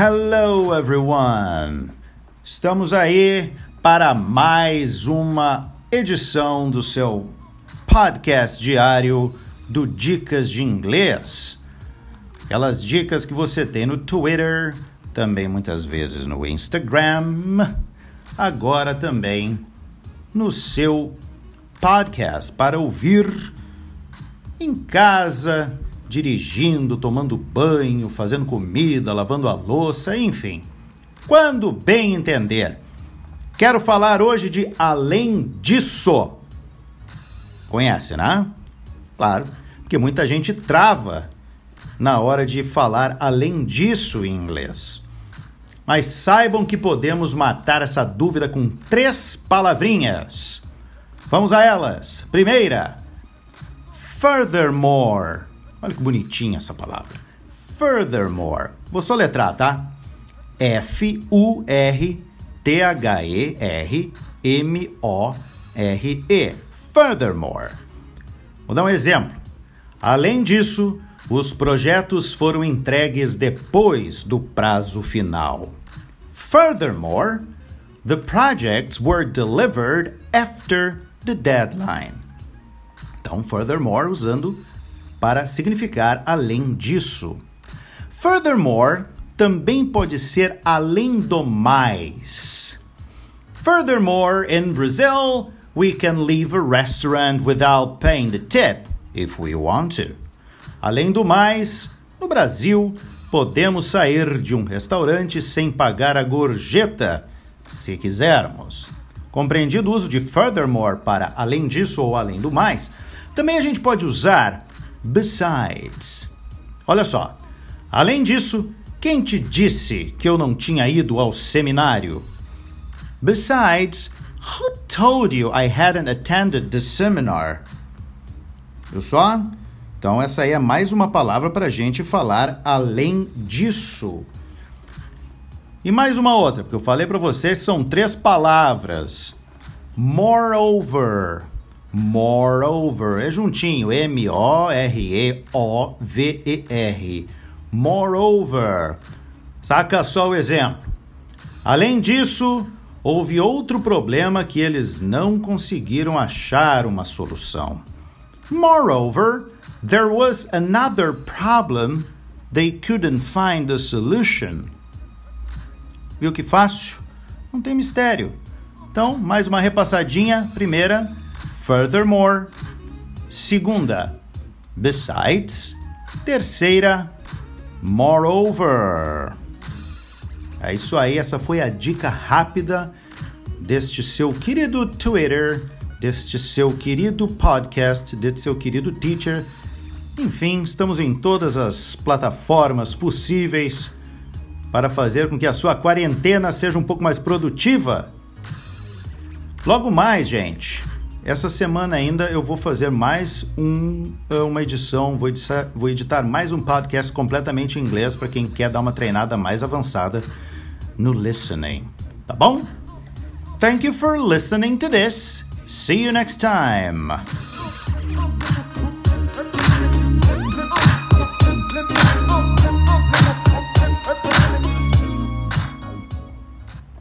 everyone! Estamos aí para mais uma edição do seu podcast diário do Dicas de Inglês. Aquelas dicas que você tem no Twitter, também muitas vezes no Instagram, agora também no seu podcast para ouvir em casa, dirigindo, tomando banho, fazendo comida, lavando a louça, enfim. Quando bem entender. Quero falar hoje de além disso. Conhece, né? Claro, porque muita gente trava na hora de falar além disso em inglês. Mas saibam que podemos matar essa dúvida com três palavrinhas. Vamos a elas. Primeira, furthermore. Olha que bonitinha essa palavra. Furthermore. Vou soletrar, tá? F-U-R-T-H-E-R-M-O-R-E. Furthermore. Vou dar um exemplo. Além disso, os projetos foram entregues depois do prazo final. Furthermore, the projects were delivered after the deadline. Então, furthermore usando para significar além disso. Furthermore também pode ser além do mais. Furthermore, in Brazil, we can leave a restaurant without paying the tip if we want to. Além do mais, no Brasil, podemos sair de um restaurante sem pagar a gorjeta, se quisermos. Compreendido o uso de furthermore para além disso ou além do mais, também a gente pode usar besides. Olha só, além disso, quem te disse que eu não tinha ido ao seminário? Besides, who told you I hadn't attended the seminar? Viu só? Então, essa aí é mais uma palavra para a gente falar além disso. E mais uma outra, porque eu falei para vocês são três palavras. Moreover. Moreover. É juntinho. M-O-R-E-O-V-E-R. Moreover. Saca só o exemplo. Além disso, houve outro problema que eles não conseguiram achar uma solução. Moreover, there was another problem they couldn't find a solution. Viu que fácil? Não tem mistério. Então, mais uma repassadinha. Primeira, furthermore. Segunda, besides. Terceira, moreover. É isso aí, essa foi a dica rápida deste seu querido Twitter deste seu querido podcast, deste seu querido teacher. Enfim, estamos em todas as plataformas possíveis para fazer com que a sua quarentena seja um pouco mais produtiva. Logo mais, gente, essa semana ainda eu vou fazer mais um, eh, uma edição, vou editar, vou editar mais um podcast completamente em inglês para quem quer dar uma treinada mais avançada no listening. Tá bom? Thank you for listening to this. See you next time.